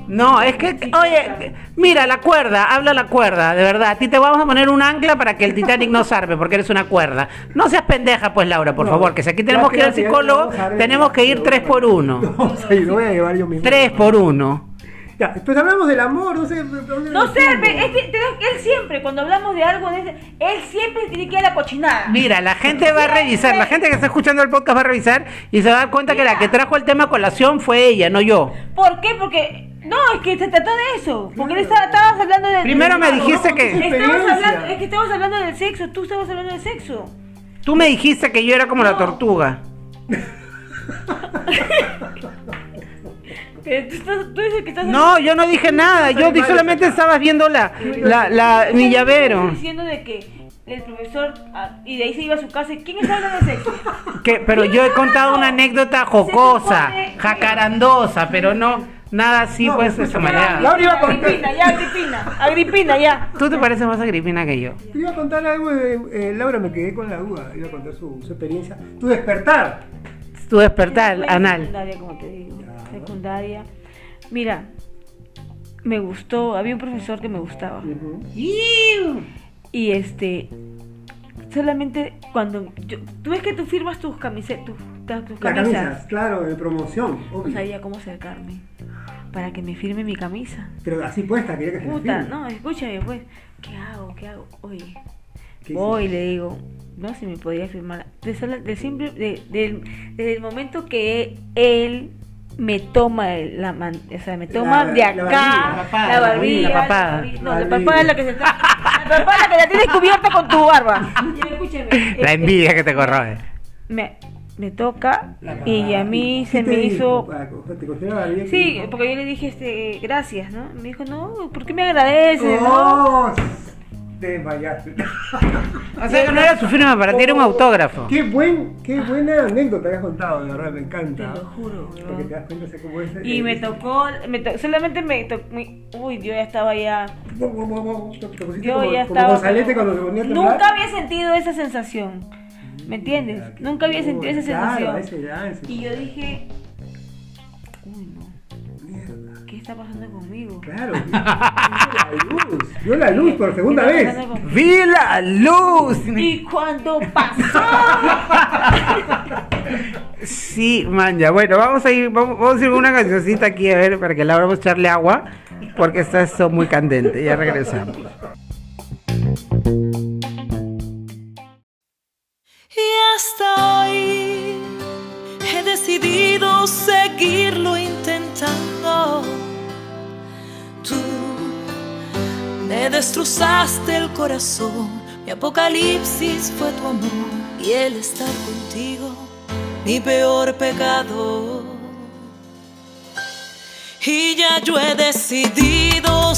No, es que, oye, mira, la cuerda, habla la cuerda, de verdad. A ti te vamos a poner un ancla para que el Titanic no zarpe, porque eres una cuerda. No seas pendeja, pues, Laura, por No, favor, que si aquí tenemos que ir al psicólogo, tenemos que ir tres por uno. Ir, lo voy a llevar yo mismo. Tres por uno. Ya, pues hablamos del amor, no sé. ¿dónde No sé, es que te- él siempre, cuando hablamos de algo, de ese- él siempre tiene que ir a la cochinada. Mira, la gente va a revisar, la gente que está escuchando el podcast va a revisar y se va a dar cuenta que la que trajo el tema a colación fue ella, no yo. ¿Por qué? Porque. No, es que se trató de eso. Porque él estaba, estabas hablando de. Primero me dijiste que hablando, es que estabas hablando del sexo, tú estabas hablando del sexo. tú me dijiste que yo era como la tortuga. Pero tú, estás- tú dices que estás. No, yo no dije nada, yo di- solamente estabas viendo la, la, la mi llavero. Diciendo de que el profesor. ah, y de ahí se iba a su casa. y ¿Quién está hablando de sexo? Que, pero yo he contado una anécdota jocosa, jacarandosa, pero no nada así No, pues de esa manera. Laura iba a contar- Agripina, ya, Agripina. Agripina, ya. Tú te pareces más agripina que yo. Te iba a contar algo, eh, eh, Laura, me quedé con la duda. Iba a contar su, su experiencia. Tu despertar. Tu despertar anal. Como te digo. Secundaria. Mira, me gustó. Había un profesor que me gustaba. Y este. Solamente cuando. yo- tú ves que tú firmas tus camisetas. Tus, tus camisas. camisa, claro, de promoción. No sabía cómo acercarme. Para que me firme mi camisa. Pero así puesta, quería que se la Puta, firme. no, escúchame, pues. ¿Qué hago? ¿Qué hago? Oye. ¿Qué Voy, le digo, no se me podía firmar. De- desde el momento que él me toma el- la man- o sea, me toma La- de acá, la barbilla, la papada. barbilla- no, La papada es la que se está, la papada es la que la tienes cubierta con tu barba. Ya, escúchame, La envidia que te corroe. me, me toca y a mí ¿Qué se me hizo Sí, porque yo le dije este gracias, ¿no? Me dijo, "No, ¿por qué me agradeces? no?" Oh, desmayaste. O sea, que no era su firma para ti, era un autógrafo. Qué, buen, qué buena anécdota que has contado, de verdad, me encanta. Te lo juro, Porque weón. te das cuenta de cómo es. Y me tocó, me to- solamente me tocó, uy, yo ya estaba ya, Te yo como, ya como estaba. Gonzalete pero cuando se ponía a temblar. Nunca había sentido esa sensación, ¿me entiendes? Mira, qué Nunca había sentido esa. Claro, sensación. a esa edad, a esa Y yo dije, está pasando conmigo? Claro, vio la luz. Vio la luz por segunda ¿Qué está vez. ¡Vi la luz! Y cuando pasó, Sí, man, ya. Bueno, vamos a ir, vamos, vamos a ir una cancioncita aquí, a ver, para que Laura vamos a echarle agua, porque está esto muy candente. Ya regresamos. Y hasta hoy he decidido seguirlo intentando. Me destrozaste el corazón, mi apocalipsis fue tu amor y el estar contigo, mi peor pecado. Y ya yo he decidido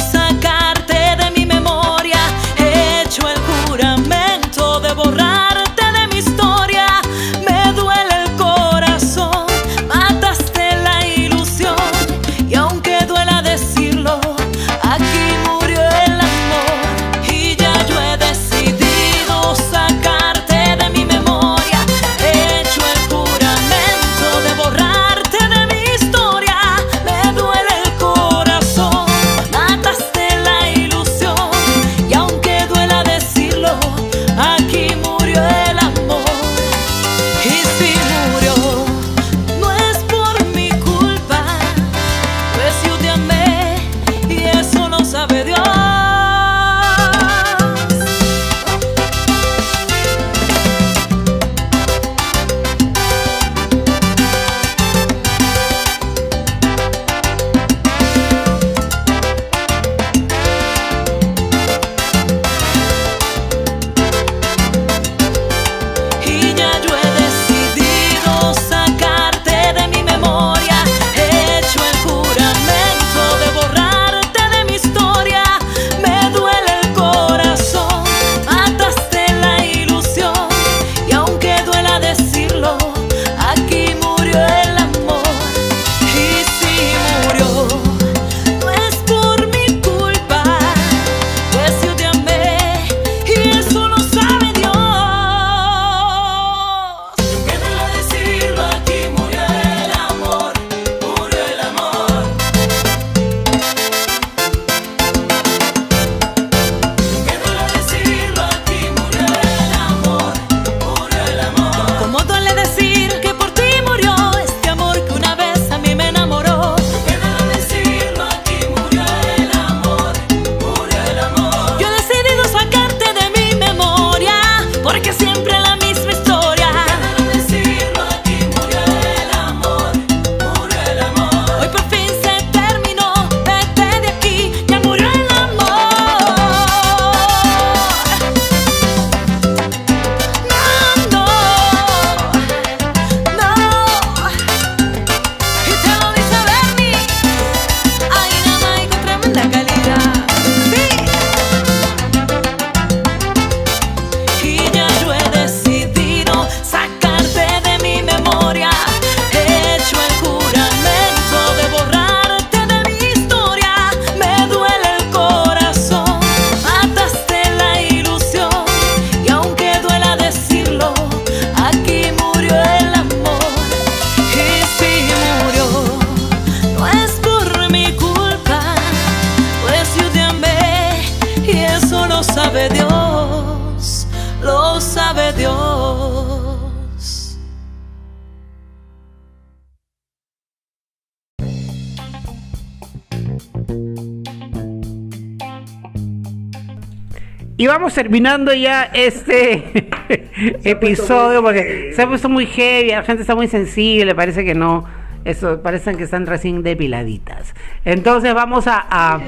Y vamos terminando ya este episodio porque se ha puesto muy heavy, la gente está muy sensible, parece que no, eso, parecen que están recién depiladitas. Entonces vamos a... a-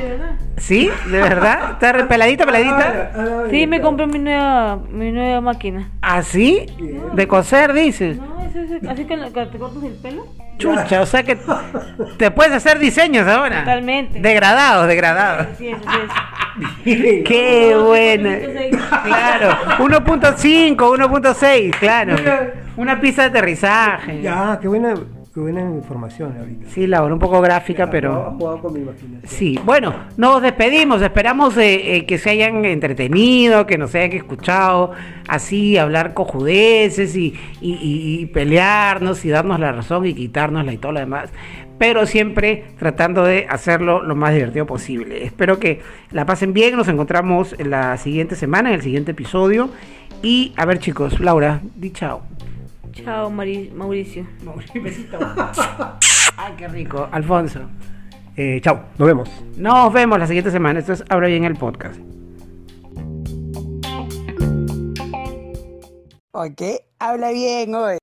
¿Sí? ¿De verdad? ¿Está re- peladita, peladita? Ah, sí, me compré mi nueva, mi nueva máquina. ¿Así? ¿De coser, dices? No, es ese- así que te cortas el pelo. Chucha, o sea que te puedes hacer diseños ahora. Totalmente. Degradados, degradados. Así es, así es. Qué buena. Claro, 1.5, 1.6, claro. Una pista de aterrizaje. Ya, qué buena, qué buena información ahorita. Sí, Laura, un poco gráfica, Ha pero... jugado con mi imaginación. Sí, bueno, nos despedimos, esperamos eh, eh, que se hayan entretenido, que nos hayan escuchado así, hablar cojudeces y, y- y- y pelearnos y darnos la razón y quitárnosla y todo lo demás, pero siempre tratando de hacerlo lo más divertido posible. Espero que la pasen bien, nos encontramos en la siguiente semana, en el siguiente episodio y a ver chicos, Laura, di chao. Chao, Mari- Mauricio. Besito. Ay, qué rico. Alfonso. Eh, chao, nos vemos. Nos vemos la siguiente semana. Esto es Habla Bien el podcast. Ok, habla bien hoy.